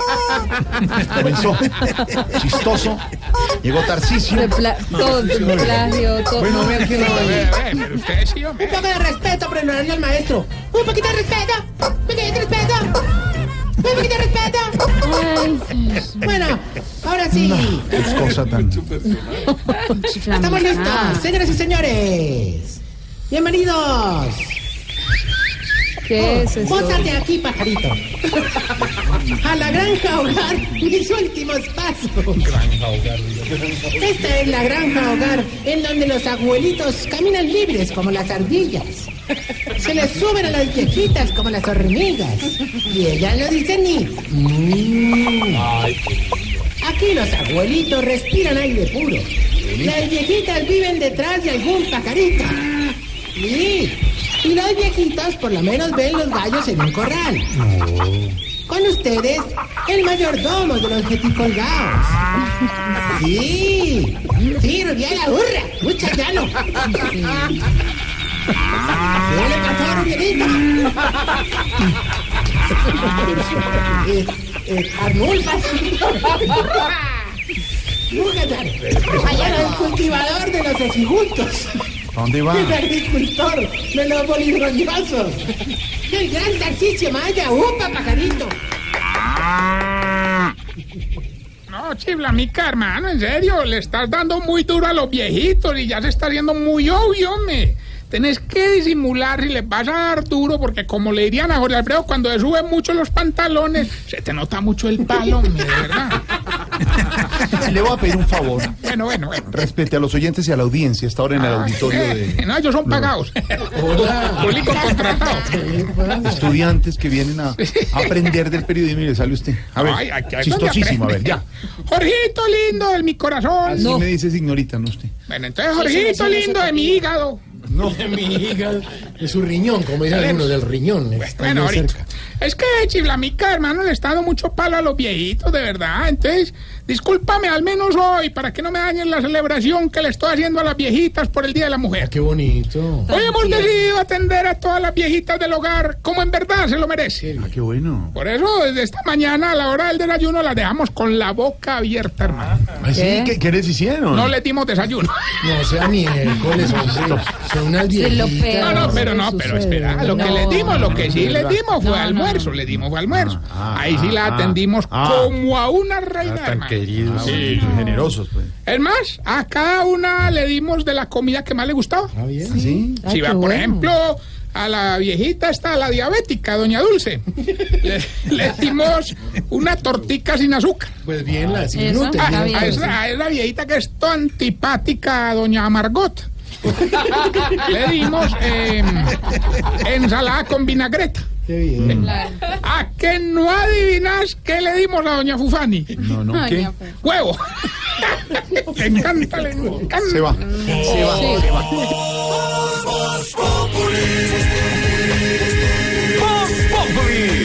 comenzó chistoso, llegó Tarcisio. Todo, plagio, todo. Bueno, a ver quién lo pero usted sí, hombre. Un poco de respeto por el horario del maestro. Un poquito de respeto. Un poquito de respeto. Un poquito de respeto. Bueno, ahora sí. Qué cosa tan. Estamos listos, señoras y señores. Bienvenidos. ¿Qué es eso? Pósate aquí, pajarito. A la granja hogar, mis últimos pasos. Esta es la granja hogar en donde los abuelitos caminan libres como las ardillas. Se les suben a las viejitas como las hormigas. Y ellas no dicen ni. "Mm". Aquí los abuelitos respiran aire puro. Las viejitas viven detrás de algún pajarito. Sí. Y los viejitos por lo menos ven los gallos en un corral. Con ustedes, el mayordomo de los jeticolgados. Sí. Sí, Rubiela, hurra. Mucha llano. ¿Qué le pasó, Rubielita? Eh, eh, Arnulfas. Allá el cultivador de los ejigultos. ¿A dónde va? El agricultor de los bolidroñosos. El gran Tarcisio Maya. ¡Upa, pajarito! No, chiflamica, hermano, en serio, le estás dando muy duro a los viejitos y ya se está haciendo muy obvio, me. Tenés que disimular si les vas a dar duro, porque como le dirían a Jorge Alfredo, cuando le suben mucho los pantalones, se te nota mucho el palo, verdad. Le voy a pedir un favor. Bueno, bueno, bueno. Respete a los oyentes y a la audiencia. Está ahora en el auditorio Eh, de No, ellos son pagados. Público contratado. estudiantes que vienen a aprender del periodismo y le sale usted. A ver, Ay, aquí- aquí chistosísimo. A ver, ya. Jorgito lindo de mi corazón. Así me dice señorita, no usted. Bueno, entonces, Jorgito lindo de mi hígado. No, mi hígado, de su riñón, como dice alguno, del riñón. Bueno, muy ahorita. cerca. Es que Chiflamica, hermano, le está dando mucho palo a los viejitos, de verdad. Entonces, discúlpame al menos hoy para que no me dañen la celebración que le estoy haciendo a las viejitas por el Día de la Mujer. Qué bonito. Hoy hemos decidido atender a todas las viejitas del hogar como en verdad se lo merecen. Ah, qué bueno. Por eso, desde esta mañana a la hora del desayuno las dejamos con la boca abierta, hermano. ¿Así? ¿Qué? ¿Qué, qué les hicieron? No le dimos desayuno. No sea miércoles, hombre. Son unas viejitas. No, no, pero no, pero espera, lo que No. le dimos, lo que sí le dimos fue almuerzo, le dimos fue almuerzo. Ah, Ahí sí la ah, atendimos ah. como a una reina, hermano. Ah, bueno, generosos, pues. Es más, a cada una le dimos de la comida que más le gustaba. Ah, bien. ¿Sí? Ay, Si va, por bueno. ejemplo, a la viejita está la diabética, doña Dulce. Le, le dimos una tortica sin azúcar. Pues bien, la sin gluten. A, está bien, a esa, a esa viejita que es toda antipática, doña Margot. Le dimos eh, ensalada con vinagreta. Qué bien. ¿A que no adivinas qué le dimos a doña Fufani? No, no, ¿qué? Huevo. Le encanta, le encanta. Se va. Se va. Se va.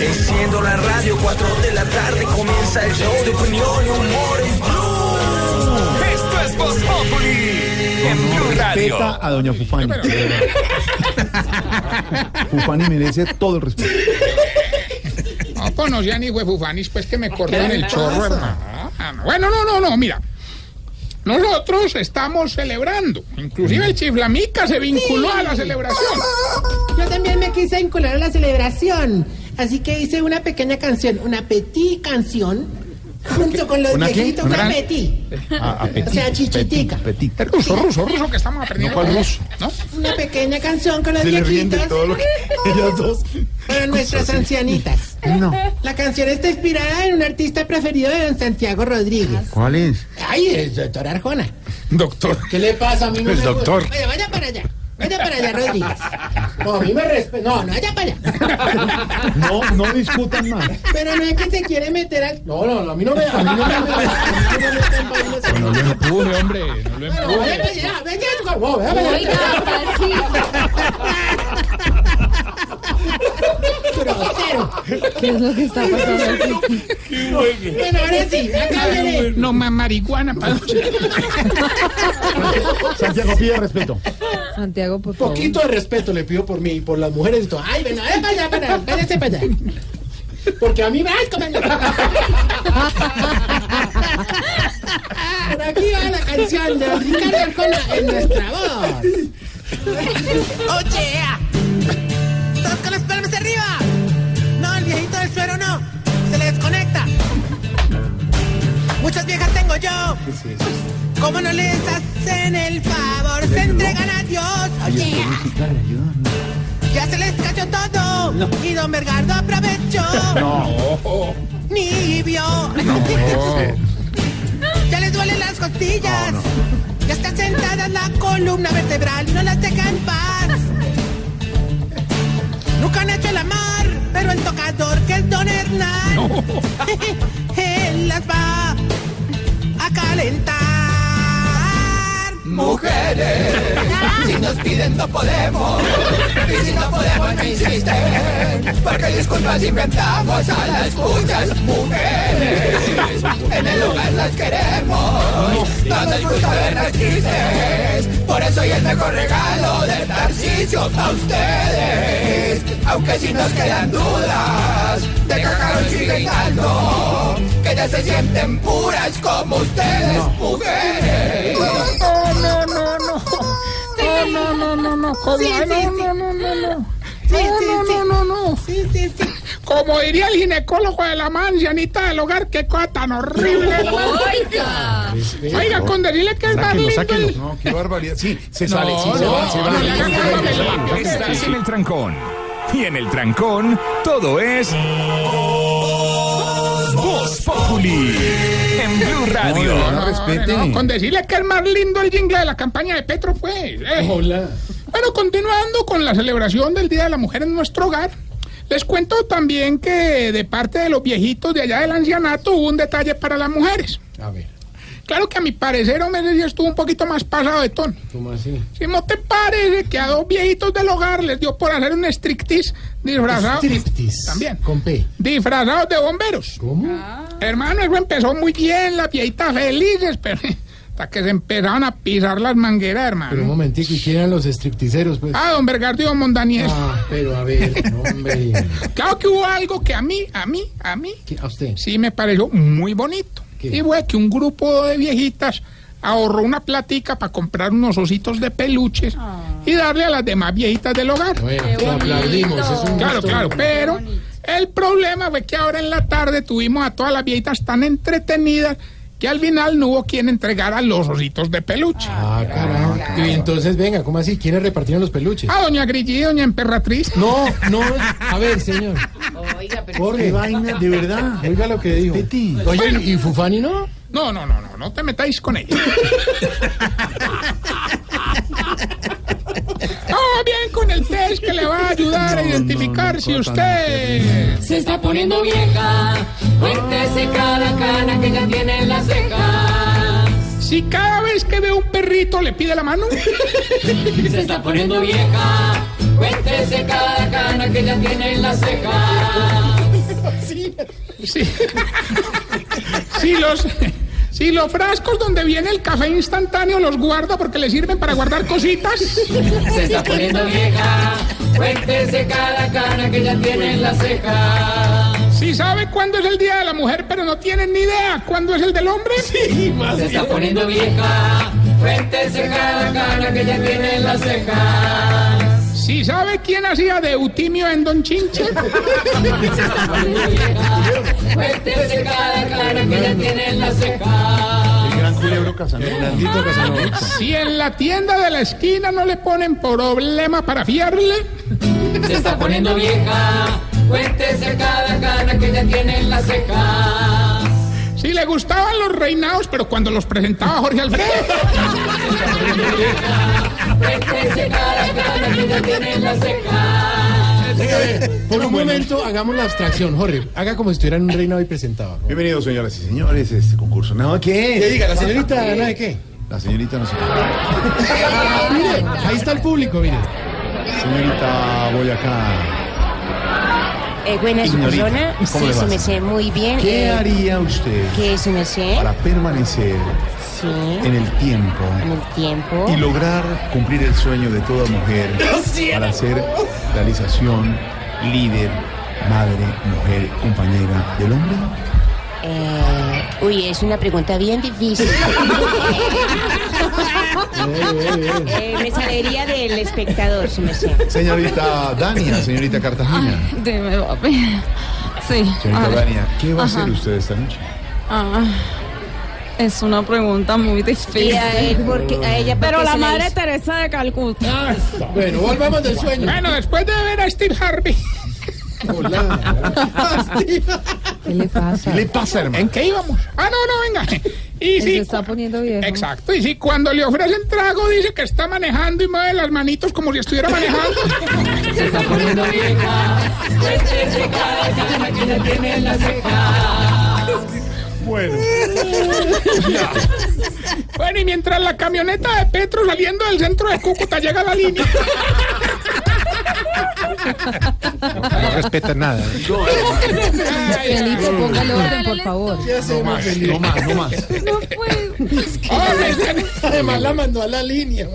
Enciendo la radio, 4 de la tarde comienza el show de opinión y humor en Blue. Esto es Voz Populi en Blue Radio. Respeta a doña Fufani. Fufani merece todo el respeto. No conocía ni Fufanis, pues que me cortan el chorro, hermano. No. Bueno, no, no, no, mira. Nosotros estamos celebrando. Inclusive el Chiflamica se vinculó a la celebración. Yo también me quise vincular a la celebración. Así que hice una pequeña canción, una petit canción, junto con los viejitos, una petit. A, a petit, O sea, chichitica. Petit, ruso, ruso, ruso que estamos aprendiendo. No, ¿cuál ruso? ¿No? Una pequeña canción con los Se le viejitos todo lo que ellas dos. para nuestras ancianitas. No. La canción está inspirada en un artista preferido de don Santiago Rodríguez. ¿Cuál es? Ay, el doctor Arjona. Doctor. ¿Qué le pasa a mí? no El doctor. Oye, vaya para allá. Vaya para allá, Rodríguez. No, a mí me respeto. No, no, allá para allá. No, no discutan más. Pero no es que se quiere meter al. No, no, no, a mí no me. A mí no me. a mí no me metan vainas así. No lo empuje, hombre. No lo Bueno, empuje. vaya para allá, vaya no, vaya para allá. Grosero. ¿Qué es lo que está pasando aquí? Bueno, ahora sí, acá viene. No más marihuana para Santiago pide respeto. Santiago, por favor. Poquito de respeto le pido por mí y por las mujeres y todo. Ay, bueno, vaya para allá, para allá, váyase para allá. Porque a mí me. ¡Ay, cómelo! Por aquí va la canción de Ricardo Arjona en nuestra voz. ¡Oye! ¡Todos con las palmas arriba! No, el viejito del suero no. Se le desconecta. Muchas viejas tengo yo. ¿Cómo no les hacen el favor? Se entregan a Dios. Oye. Ya se les cayó todo. Y don Bergardo aprovechó. No. Ni vio. ya les duelen las costillas. Ya está sentada en la columna vertebral y no las deja en paz. Nunca han hecho el amar, pero el tocador que es don Hernán. Él las va a calentar. Mujeres, si nos piden no podemos, y si no podemos no insisten, porque disculpas inventamos a las escuchas mujeres, en el lugar las queremos, no nos gusta verlas tristes, por eso hoy el mejor regalo del Tarcisio para ustedes, aunque si nos quedan dudas, de cacaron sigue dando, que ya se sienten puras como ustedes, mujeres. No, no, no, no. No, no, no, no, no. ¿Cómo? Sí, sí, no, sí. no, no, no, no. Sí, No, sí, no, sí. no, no, no. Sí, sí, sí. Como diría el ginecólogo de la manzanita del hogar, qué cosa tan horrible. Oiga. Oiga, con decirle que es más lindo el... No, qué barbaridad. Sí, se No, sale, sí, se no, va, se va. Estás en el trancón. Y en el trancón, todo es. En Blue Radio. No, No, respete. no, con decirle que es más lindo el jingle de la campaña de Petro, pues. eh. Hola. Bueno, continuando con la celebración del Día de la Mujer en nuestro hogar, les cuento también que de parte de los viejitos de allá del ancianato hubo un detalle para las mujeres. A ver, Claro que a mi parecer, hombre, sí estuvo un poquito más pasado de tono. ¿cómo así? Si no te parece que a dos viejitos del hogar les dio por hacer un striptease disfrazado, Striptease. También. Con P. disfrazados de bomberos. ¿Cómo? Hermano, eso empezó muy bien, las viejitas felices, pero hasta que se empezaron a pisar las mangueras, Pero un hermano. momentico, ¿y quién eran los stripticeros? Pues? Ah, don Bergardo y don Mondaniel. Ah, pero a ver, hombre. Claro que hubo algo que a mí, a mí, a mí, ¿Qué- ¿A usted? sí me pareció muy bonito. ¿Qué? Y fue que un grupo de viejitas ahorró una platica para comprar unos ositos de peluches y darle a las demás viejitas del hogar. Bueno, aplaudimos. Es un Claro, claro, pero el problema fue que ahora en la tarde tuvimos a todas las viejitas tan entretenidas que al final no hubo quien entregara los ositos de peluche. Ah, carajo. Y entonces, venga, ¿cómo así? ¿Quiénes repartieron los peluches? Ah, doña Grillí doña Emperatriz. No, no, a ver, señor. Qué Jorge, vaina, de verdad. oiga lo que dijo. Respete. Oye, ¿y Fufani no? No, no, no, no, no te metáis con ella. Vamos bien con el test que le va a ayudar a identificar si usted... Se está poniendo vieja, cuéntese cada cana que ya tiene en la ceja. Si cada vez que ve un perrito le pide la mano. Se está poniendo vieja, cuéntese cada cana que ya tiene en la ceja. Sí. Si los, si los frascos donde viene el café instantáneo los guarda porque le sirven para guardar cositas. Se está poniendo vieja, cuéntese cada cana que ya tiene en la ceja. Si sabe cuándo es el Día de la Mujer, pero no tienen ni idea cuándo es el del hombre. Se está poniendo vieja, cuéntese cada cana que ya tiene en la ceja. Si sabe quién hacía de Eutimio en Don Chinche. Cuéntese cada cana que ya tiene en la ceja. El gran culebro Casanova. Casanova. Si en la tienda de la esquina no le ponen problema para fiarle. Se está poniendo vieja, cuéntese cada cana que ya tiene en la ceja. Le gustaban los reinados, pero cuando los presentaba Jorge Alfredo. Por un momento hagamos la abstracción, Jorge. Haga como si estuviera en un reinado y presentaba. Bienvenidos, señoras y señores, a este concurso. ¿No ¿Qué qué? diga, la señorita, ¿nada de qué? La señorita no se Mire, ahí está el público, mire. Señorita Boyacá, Eh, buena su Ignorita. persona. ¿Cómo le Sí, va? su merced, muy bien. ¿qué Eh, haría usted ¿Qué es su merced? para permanecer Sí, en el tiempo en el tiempo. y lograr cumplir el sueño de toda mujer para ser realización, líder, madre, mujer, compañera del hombre? Eh, uy, es una pregunta bien difícil. Eh, me salería del espectador, su merced. Señorita Dania, señorita Cartagena. Dime, papi. Sí. Señorita Ay, Dania, ¿qué va a hacer usted esta noche? ah, es una pregunta muy difícil. a él, porque, a ella, ¿por Pero la madre hizo? Teresa de Calcuta. Ah, bueno, volvamos del sueño. Bueno, después de ver a Steve Harvey, Hola. ¿Qué le pasa? ¿Qué le pasa, hermano? ¿en qué íbamos? Ah, no, no, venga. Y Se si, está poniendo viejo. exacto, y si cuando le ofrecen trago dice que está manejando y mueve las manitos como si estuviera manejando. Se está poniendo vieja. Tiene en la ceja. Bueno. Bueno, y mientras la camioneta de Petro saliendo del centro de Cúcuta llega a la línea. No respeta nada. Felipe, póngale orden, por favor. ¿Qué hacemos, Felipe? No más, no más. No puedo. Además la mandó a la línea.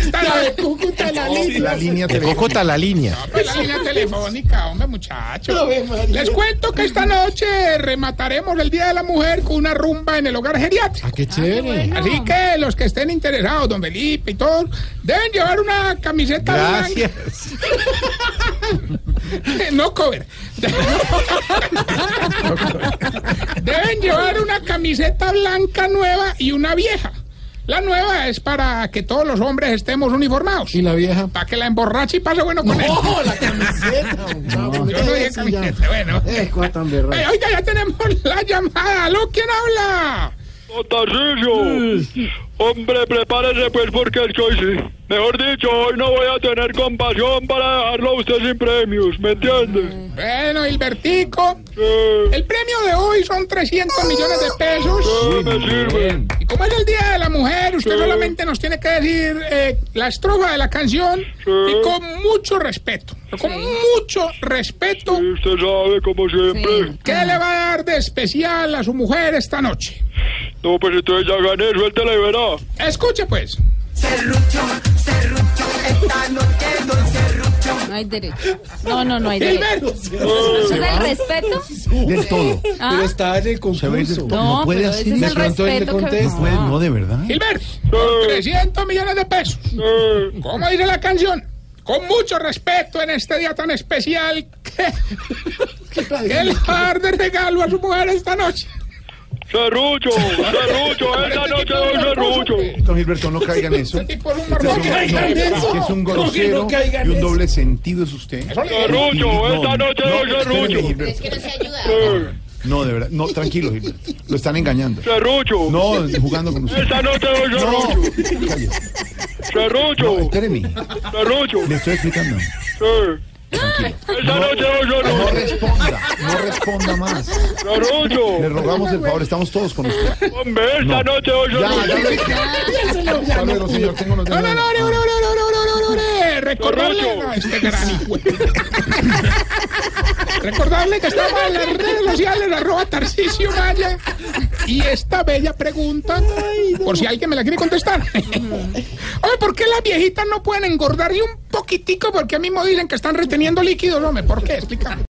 está La de Cúcuta, la línea. La línea telefónica. la línea. pues, la línea telefónica, hombre, muchachos. Les cuento que esta noche remataremos el Día de la Mujer con una rumba en el hogar geriátrico. Ah, qué chévere. Así que los que estén interesados, don Felipe y todos, deben llevar una camiseta Gracias. blanca. No cover. Deben llevar una camiseta blanca nueva y una vieja. La nueva es para que todos los hombres estemos uniformados. ¿Y la vieja? Para que la emborrache y pase bueno con él. ¡Oh, la camiseta! No, Yo no dije camiseta, bueno. Tan berraco. Eh, oiga, ya tenemos la llamada. ¿Aló? ¿Quién habla? Tarcisio, hombre, prepárese pues porque es que hoy sí. Mejor dicho, hoy no voy a tener compasión para dejarlo a usted sin premios, ¿me entiende? Bueno, Hilbertico. Eh, El premio de hoy son 300 millones de pesos. eh, me sirve. Y como es el Día de la Mujer, usted solamente nos tiene que decir eh, la estrofa de la canción y con mucho respeto. Con mucho respeto. Usted sabe, como siempre. ¿Qué le va a dar de especial a su mujer esta noche? No, pues entonces ya gané, suéltela y verá. Escuche pues. No hay derecho. No, no, no hay derecho. ¿Eso es el respeto? Del todo. Ah, Pero está en el concurso. todo. No, No puede pero es De pronto él le respeto que... contesta. No no, de verdad. Hilbert. Con 300 millones de pesos. ¿Cómo dice la canción? Con mucho respeto en este día tan especial que, que le va a dar de regalo a su mujer esta noche. Serrucho, serrucho, esta noche doy serrucho. Don Gilberto, no caiga en eso. Este es un Este es un- caigan en eso. que es un No, que no grosero caigan y un doble sentido es usted. Serrucho, esta noche doy serrucho. Gilberto. que no se ayuda. No, de verdad. No, tranquilo, Gilberto. Lo están engañando. serrucho, No, jugando con usted. esta noche doy No, serrucho. Serrucho, No, espéreme. serrucho. Le estoy explicando. No, responda, no responda más. Le rogamos el favor, estamos todos con usted. Hombre, esta noche, yo. Ya, ya, ya. Recordarle. No, este gran hijo. Recordarle que estamos en las redes sociales, arroba Tarcisio Maya. Y esta bella pregunta, por si alguien me la quiere contestar. Oye, ¿por qué las viejitas no pueden engordar ni un poquitico? Porque a mí me dicen que están reteniendo líquidos, hombre. ¿Por qué? Explícame.